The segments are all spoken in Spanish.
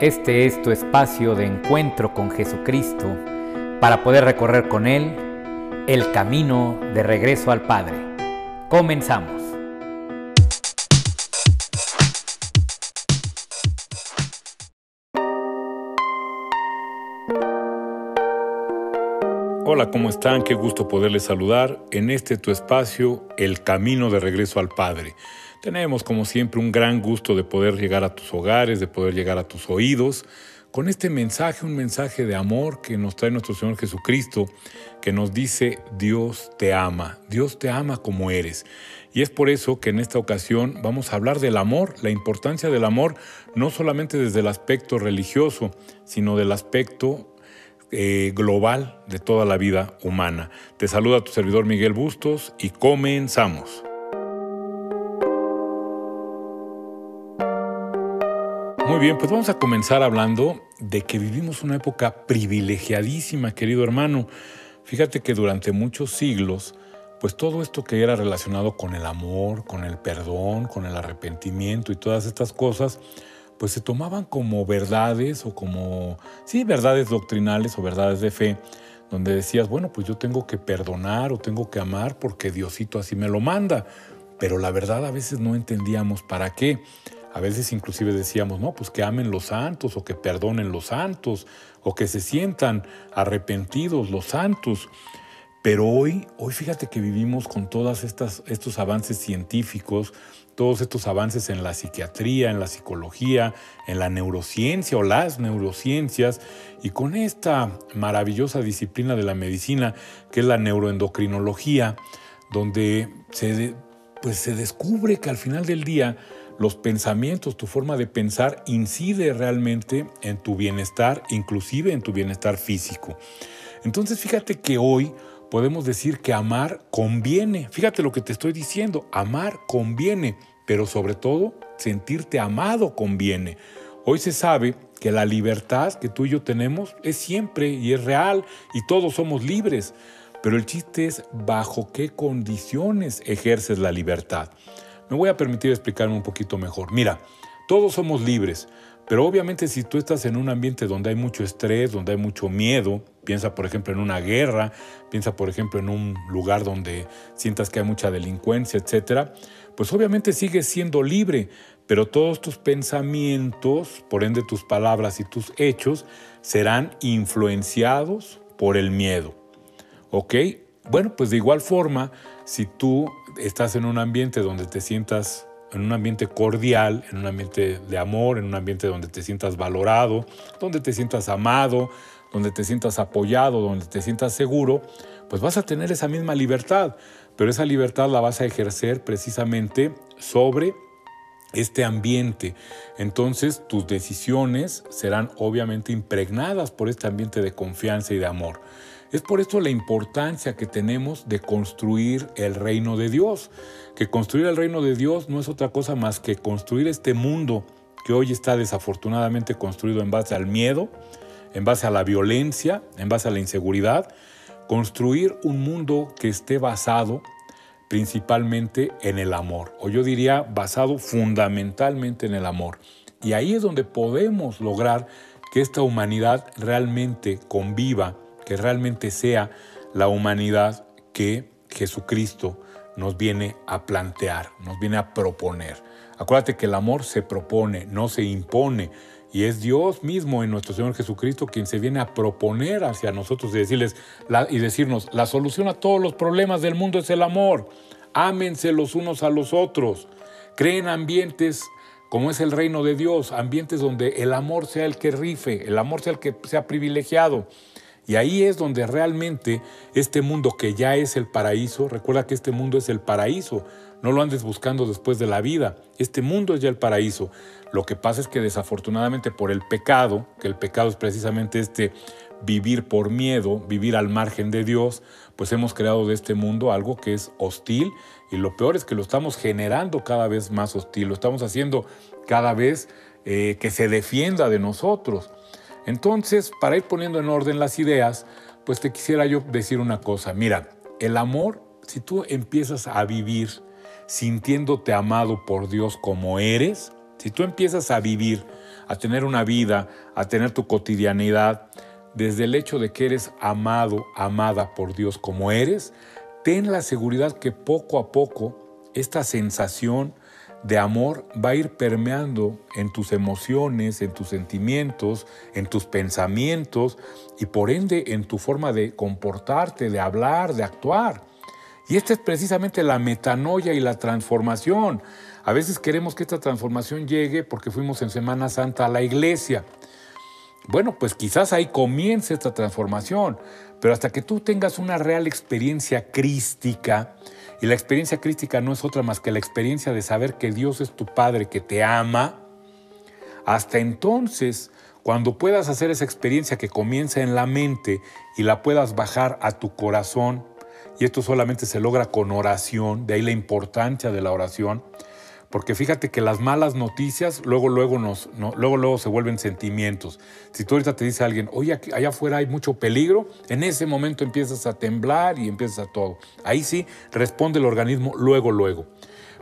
Este es tu espacio de encuentro con Jesucristo para poder recorrer con Él el camino de regreso al Padre. Comenzamos. Hola, ¿cómo están? Qué gusto poderles saludar en este tu espacio, El Camino de Regreso al Padre. Tenemos, como siempre, un gran gusto de poder llegar a tus hogares, de poder llegar a tus oídos, con este mensaje, un mensaje de amor que nos trae nuestro Señor Jesucristo, que nos dice, Dios te ama, Dios te ama como eres. Y es por eso que en esta ocasión vamos a hablar del amor, la importancia del amor, no solamente desde el aspecto religioso, sino del aspecto eh, global de toda la vida humana. Te saluda tu servidor Miguel Bustos y comenzamos. Muy bien, pues vamos a comenzar hablando de que vivimos una época privilegiadísima, querido hermano. Fíjate que durante muchos siglos, pues todo esto que era relacionado con el amor, con el perdón, con el arrepentimiento y todas estas cosas, pues se tomaban como verdades o como, sí, verdades doctrinales o verdades de fe, donde decías, bueno, pues yo tengo que perdonar o tengo que amar porque Diosito así me lo manda. Pero la verdad a veces no entendíamos para qué. A veces inclusive decíamos, no, pues que amen los santos o que perdonen los santos o que se sientan arrepentidos los santos. Pero hoy, hoy fíjate que vivimos con todos estos avances científicos, todos estos avances en la psiquiatría, en la psicología, en la neurociencia o las neurociencias, y con esta maravillosa disciplina de la medicina que es la neuroendocrinología, donde pues se descubre que al final del día los pensamientos, tu forma de pensar incide realmente en tu bienestar, inclusive en tu bienestar físico. Entonces fíjate que hoy podemos decir que amar conviene. Fíjate lo que te estoy diciendo, amar conviene pero sobre todo sentirte amado conviene. Hoy se sabe que la libertad que tú y yo tenemos es siempre y es real y todos somos libres, pero el chiste es bajo qué condiciones ejerces la libertad. Me voy a permitir explicarme un poquito mejor. Mira, todos somos libres, pero obviamente si tú estás en un ambiente donde hay mucho estrés, donde hay mucho miedo, piensa por ejemplo en una guerra, piensa por ejemplo en un lugar donde sientas que hay mucha delincuencia, etcétera, pues obviamente sigues siendo libre, pero todos tus pensamientos, por ende tus palabras y tus hechos, serán influenciados por el miedo. ¿Ok? Bueno, pues de igual forma, si tú estás en un ambiente donde te sientas en un ambiente cordial, en un ambiente de amor, en un ambiente donde te sientas valorado, donde te sientas amado, donde te sientas apoyado, donde te sientas seguro, pues vas a tener esa misma libertad, pero esa libertad la vas a ejercer precisamente sobre este ambiente. Entonces tus decisiones serán obviamente impregnadas por este ambiente de confianza y de amor. Es por esto la importancia que tenemos de construir el reino de Dios, que construir el reino de Dios no es otra cosa más que construir este mundo que hoy está desafortunadamente construido en base al miedo, en base a la violencia, en base a la inseguridad, construir un mundo que esté basado principalmente en el amor, o yo diría basado fundamentalmente en el amor. Y ahí es donde podemos lograr que esta humanidad realmente conviva que realmente sea la humanidad que Jesucristo nos viene a plantear, nos viene a proponer. Acuérdate que el amor se propone, no se impone. Y es Dios mismo en nuestro Señor Jesucristo quien se viene a proponer hacia nosotros y decirles y decirnos, la solución a todos los problemas del mundo es el amor. Ámense los unos a los otros. Creen ambientes como es el reino de Dios, ambientes donde el amor sea el que rife, el amor sea el que sea privilegiado. Y ahí es donde realmente este mundo que ya es el paraíso, recuerda que este mundo es el paraíso, no lo andes buscando después de la vida, este mundo es ya el paraíso. Lo que pasa es que desafortunadamente por el pecado, que el pecado es precisamente este vivir por miedo, vivir al margen de Dios, pues hemos creado de este mundo algo que es hostil y lo peor es que lo estamos generando cada vez más hostil, lo estamos haciendo cada vez eh, que se defienda de nosotros. Entonces, para ir poniendo en orden las ideas, pues te quisiera yo decir una cosa. Mira, el amor, si tú empiezas a vivir sintiéndote amado por Dios como eres, si tú empiezas a vivir a tener una vida, a tener tu cotidianidad, desde el hecho de que eres amado, amada por Dios como eres, ten la seguridad que poco a poco esta sensación de amor va a ir permeando en tus emociones, en tus sentimientos, en tus pensamientos y por ende en tu forma de comportarte, de hablar, de actuar. Y esta es precisamente la metanoia y la transformación. A veces queremos que esta transformación llegue porque fuimos en Semana Santa a la iglesia. Bueno, pues quizás ahí comience esta transformación, pero hasta que tú tengas una real experiencia crística, y la experiencia crística no es otra más que la experiencia de saber que Dios es tu Padre, que te ama, hasta entonces, cuando puedas hacer esa experiencia que comienza en la mente y la puedas bajar a tu corazón, y esto solamente se logra con oración, de ahí la importancia de la oración, porque fíjate que las malas noticias luego, luego, nos, luego, luego se vuelven sentimientos. Si tú ahorita te dice alguien, oye, allá afuera hay mucho peligro, en ese momento empiezas a temblar y empiezas a todo. Ahí sí responde el organismo luego, luego.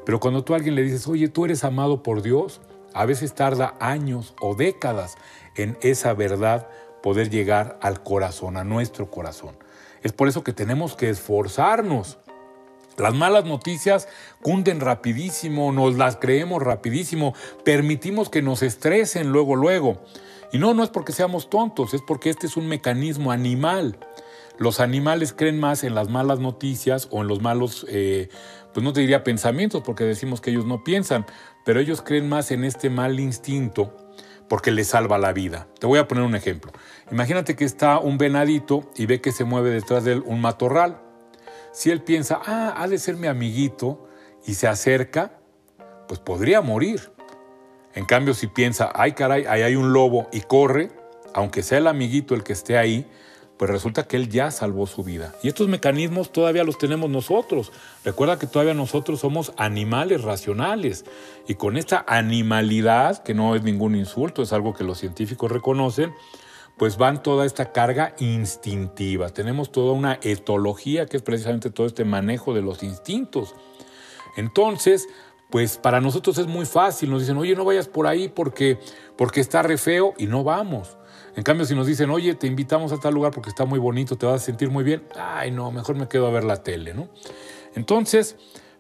Pero cuando tú a alguien le dices, oye, tú eres amado por Dios, a veces tarda años o décadas en esa verdad poder llegar al corazón, a nuestro corazón. Es por eso que tenemos que esforzarnos las malas noticias cunden rapidísimo, nos las creemos rapidísimo, permitimos que nos estresen luego, luego. Y no, no es porque seamos tontos, es porque este es un mecanismo animal. Los animales creen más en las malas noticias o en los malos, eh, pues no te diría pensamientos, porque decimos que ellos no piensan, pero ellos creen más en este mal instinto porque les salva la vida. Te voy a poner un ejemplo. Imagínate que está un venadito y ve que se mueve detrás de él un matorral. Si él piensa, ah, ha de ser mi amiguito, y se acerca, pues podría morir. En cambio, si piensa, ay caray, ahí hay un lobo y corre, aunque sea el amiguito el que esté ahí, pues resulta que él ya salvó su vida. Y estos mecanismos todavía los tenemos nosotros. Recuerda que todavía nosotros somos animales racionales. Y con esta animalidad, que no es ningún insulto, es algo que los científicos reconocen, pues van toda esta carga instintiva. Tenemos toda una etología que es precisamente todo este manejo de los instintos. Entonces, pues para nosotros es muy fácil. Nos dicen, oye, no vayas por ahí porque, porque está re feo y no vamos. En cambio, si nos dicen, oye, te invitamos a tal lugar porque está muy bonito, te vas a sentir muy bien, ay, no, mejor me quedo a ver la tele, ¿no? Entonces,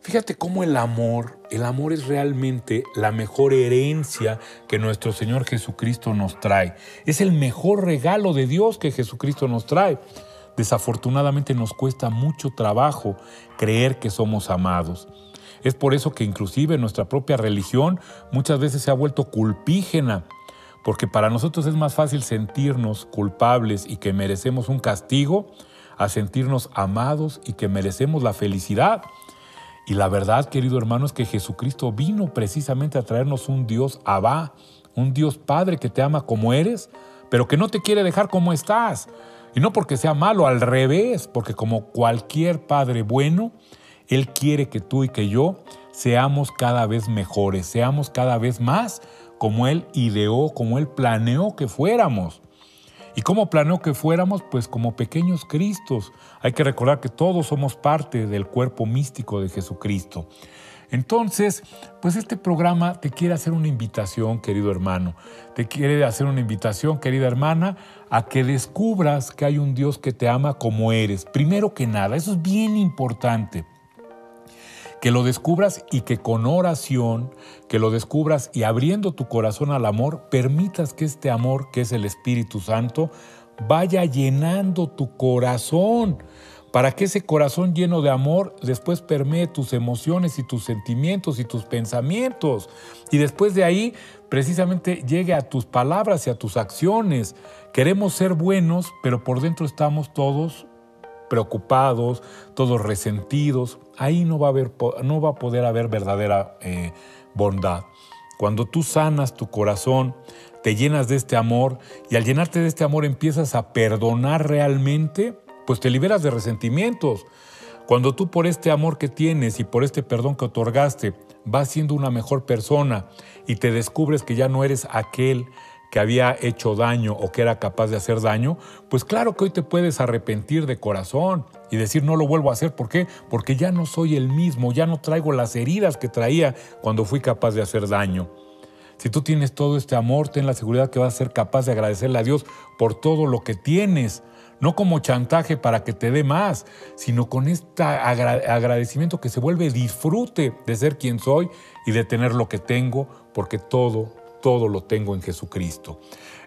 Fíjate cómo el amor, el amor es realmente la mejor herencia que nuestro Señor Jesucristo nos trae. Es el mejor regalo de Dios que Jesucristo nos trae. Desafortunadamente nos cuesta mucho trabajo creer que somos amados. Es por eso que inclusive nuestra propia religión muchas veces se ha vuelto culpígena, porque para nosotros es más fácil sentirnos culpables y que merecemos un castigo a sentirnos amados y que merecemos la felicidad. Y la verdad, querido hermano, es que Jesucristo vino precisamente a traernos un Dios Abba, un Dios Padre que te ama como eres, pero que no te quiere dejar como estás. Y no porque sea malo, al revés, porque como cualquier Padre bueno, Él quiere que tú y que yo seamos cada vez mejores, seamos cada vez más como Él ideó, como Él planeó que fuéramos. ¿Y cómo planeó que fuéramos? Pues como pequeños Cristos. Hay que recordar que todos somos parte del cuerpo místico de Jesucristo. Entonces, pues este programa te quiere hacer una invitación, querido hermano. Te quiere hacer una invitación, querida hermana, a que descubras que hay un Dios que te ama como eres. Primero que nada, eso es bien importante que lo descubras y que con oración, que lo descubras y abriendo tu corazón al amor, permitas que este amor, que es el Espíritu Santo, vaya llenando tu corazón, para que ese corazón lleno de amor después permee tus emociones y tus sentimientos y tus pensamientos. Y después de ahí, precisamente llegue a tus palabras y a tus acciones. Queremos ser buenos, pero por dentro estamos todos preocupados, todos resentidos, ahí no va a, haber, no va a poder haber verdadera eh, bondad. Cuando tú sanas tu corazón, te llenas de este amor y al llenarte de este amor empiezas a perdonar realmente, pues te liberas de resentimientos. Cuando tú por este amor que tienes y por este perdón que otorgaste vas siendo una mejor persona y te descubres que ya no eres aquel que había hecho daño o que era capaz de hacer daño, pues claro que hoy te puedes arrepentir de corazón y decir no lo vuelvo a hacer. ¿Por qué? Porque ya no soy el mismo, ya no traigo las heridas que traía cuando fui capaz de hacer daño. Si tú tienes todo este amor, ten la seguridad que vas a ser capaz de agradecerle a Dios por todo lo que tienes. No como chantaje para que te dé más, sino con este agradecimiento que se vuelve disfrute de ser quien soy y de tener lo que tengo, porque todo, todo lo tengo en Jesucristo.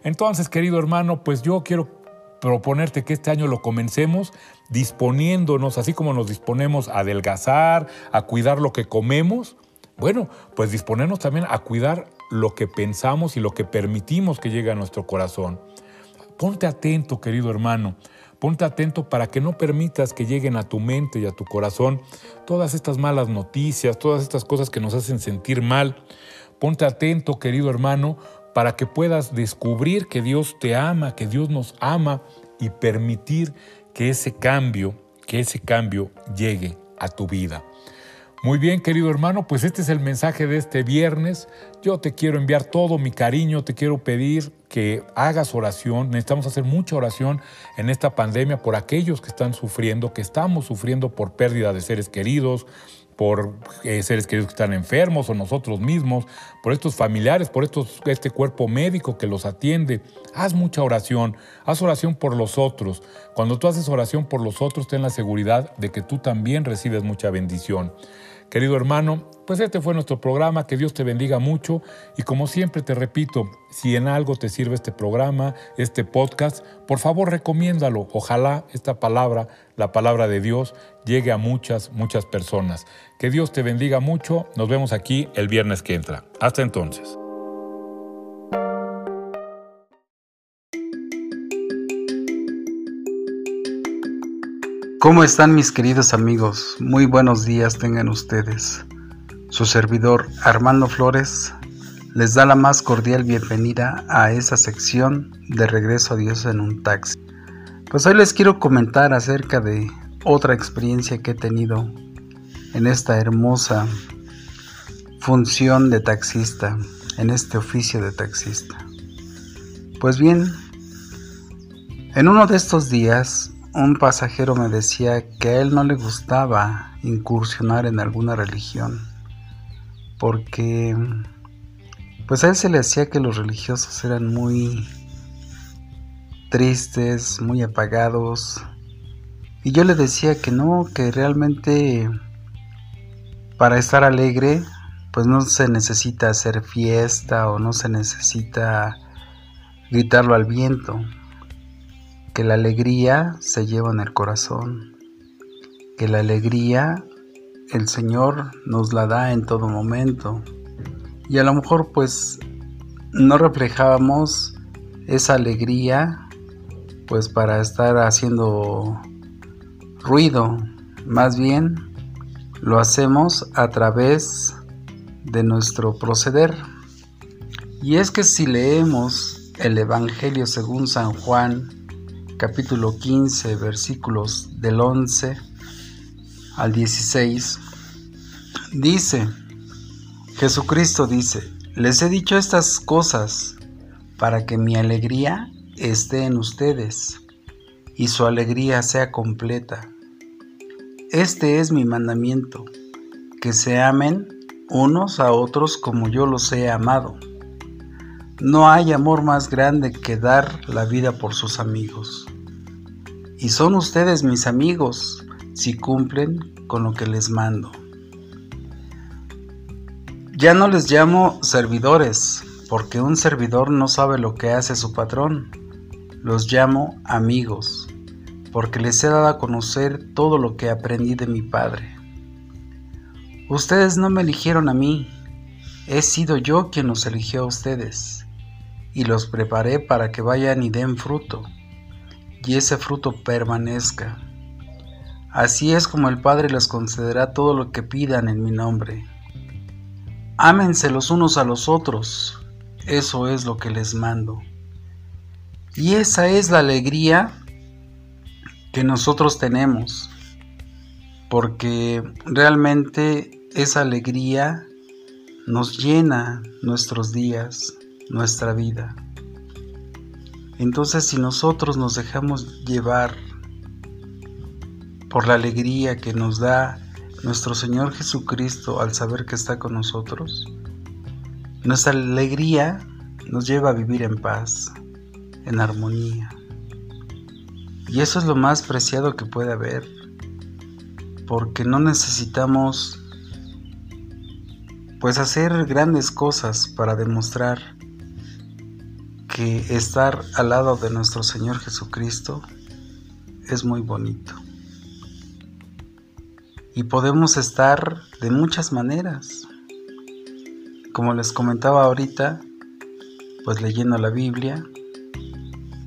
Entonces, querido hermano, pues yo quiero proponerte que este año lo comencemos disponiéndonos, así como nos disponemos a adelgazar, a cuidar lo que comemos, bueno, pues disponernos también a cuidar lo que pensamos y lo que permitimos que llegue a nuestro corazón. Ponte atento, querido hermano, ponte atento para que no permitas que lleguen a tu mente y a tu corazón todas estas malas noticias, todas estas cosas que nos hacen sentir mal. Ponte atento, querido hermano, para que puedas descubrir que Dios te ama, que Dios nos ama y permitir que ese cambio, que ese cambio llegue a tu vida. Muy bien, querido hermano, pues este es el mensaje de este viernes. Yo te quiero enviar todo mi cariño, te quiero pedir que hagas oración. Necesitamos hacer mucha oración en esta pandemia por aquellos que están sufriendo, que estamos sufriendo por pérdida de seres queridos, por eh, seres queridos que están enfermos o nosotros mismos, por estos familiares, por estos, este cuerpo médico que los atiende. Haz mucha oración, haz oración por los otros. Cuando tú haces oración por los otros, ten la seguridad de que tú también recibes mucha bendición. Querido hermano, pues este fue nuestro programa, que Dios te bendiga mucho y como siempre te repito, si en algo te sirve este programa, este podcast, por favor recomiéndalo. Ojalá esta palabra, la palabra de Dios, llegue a muchas, muchas personas. Que Dios te bendiga mucho. Nos vemos aquí el viernes que entra. Hasta entonces. ¿Cómo están mis queridos amigos? Muy buenos días tengan ustedes. Su servidor Armando Flores les da la más cordial bienvenida a esa sección de Regreso a Dios en un taxi. Pues hoy les quiero comentar acerca de otra experiencia que he tenido en esta hermosa función de taxista, en este oficio de taxista. Pues bien, en uno de estos días un pasajero me decía que a él no le gustaba incursionar en alguna religión porque pues a él se le hacía que los religiosos eran muy tristes, muy apagados y yo le decía que no, que realmente para estar alegre pues no se necesita hacer fiesta o no se necesita gritarlo al viento que la alegría se lleva en el corazón, que la alegría el Señor nos la da en todo momento. Y a lo mejor pues no reflejábamos esa alegría pues para estar haciendo ruido, más bien lo hacemos a través de nuestro proceder. Y es que si leemos el Evangelio según San Juan, capítulo 15, versículos del 11 al 16, dice, Jesucristo dice, les he dicho estas cosas para que mi alegría esté en ustedes y su alegría sea completa. Este es mi mandamiento, que se amen unos a otros como yo los he amado. No hay amor más grande que dar la vida por sus amigos. Y son ustedes mis amigos si cumplen con lo que les mando. Ya no les llamo servidores, porque un servidor no sabe lo que hace su patrón. Los llamo amigos, porque les he dado a conocer todo lo que aprendí de mi Padre. Ustedes no me eligieron a mí, he sido yo quien los eligió a ustedes y los preparé para que vayan y den fruto, y ese fruto permanezca. Así es como el Padre les concederá todo lo que pidan en mi nombre. Ámense los unos a los otros, eso es lo que les mando. Y esa es la alegría que nosotros tenemos, porque realmente esa alegría nos llena nuestros días, nuestra vida. Entonces si nosotros nos dejamos llevar por la alegría que nos da nuestro Señor Jesucristo al saber que está con nosotros, Nuestra alegría nos lleva a vivir en paz, en armonía. Y eso es lo más preciado que puede haber, porque no necesitamos pues hacer grandes cosas para demostrar estar al lado de nuestro Señor Jesucristo es muy bonito. Y podemos estar de muchas maneras. Como les comentaba ahorita, pues leyendo la Biblia,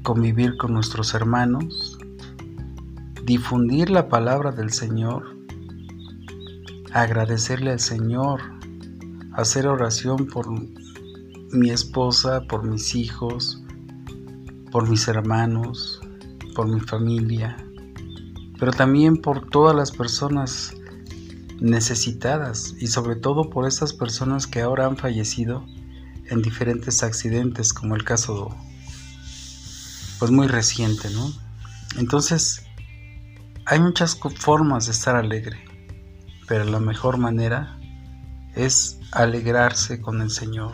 convivir con nuestros hermanos, difundir la palabra del Señor, agradecerle al Señor hacer oración por mi esposa, por mis hijos, por mis hermanos, por mi familia, pero también por todas las personas necesitadas y sobre todo por esas personas que ahora han fallecido en diferentes accidentes como el caso pues muy reciente, ¿no? Entonces hay muchas formas de estar alegre, pero la mejor manera es alegrarse con el Señor,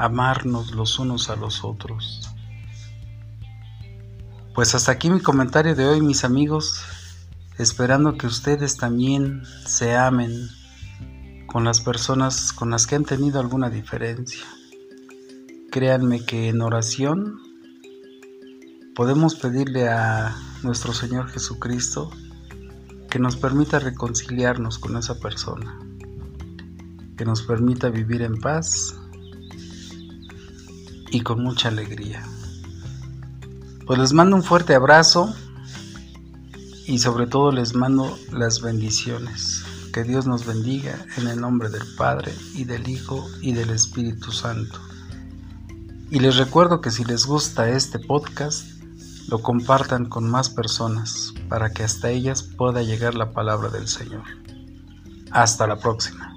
amarnos los unos a los otros. Pues hasta aquí mi comentario de hoy, mis amigos, esperando que ustedes también se amen con las personas con las que han tenido alguna diferencia. Créanme que en oración podemos pedirle a nuestro Señor Jesucristo que nos permita reconciliarnos con esa persona que nos permita vivir en paz y con mucha alegría. Pues les mando un fuerte abrazo y sobre todo les mando las bendiciones. Que Dios nos bendiga en el nombre del Padre y del Hijo y del Espíritu Santo. Y les recuerdo que si les gusta este podcast, lo compartan con más personas para que hasta ellas pueda llegar la palabra del Señor. Hasta la próxima.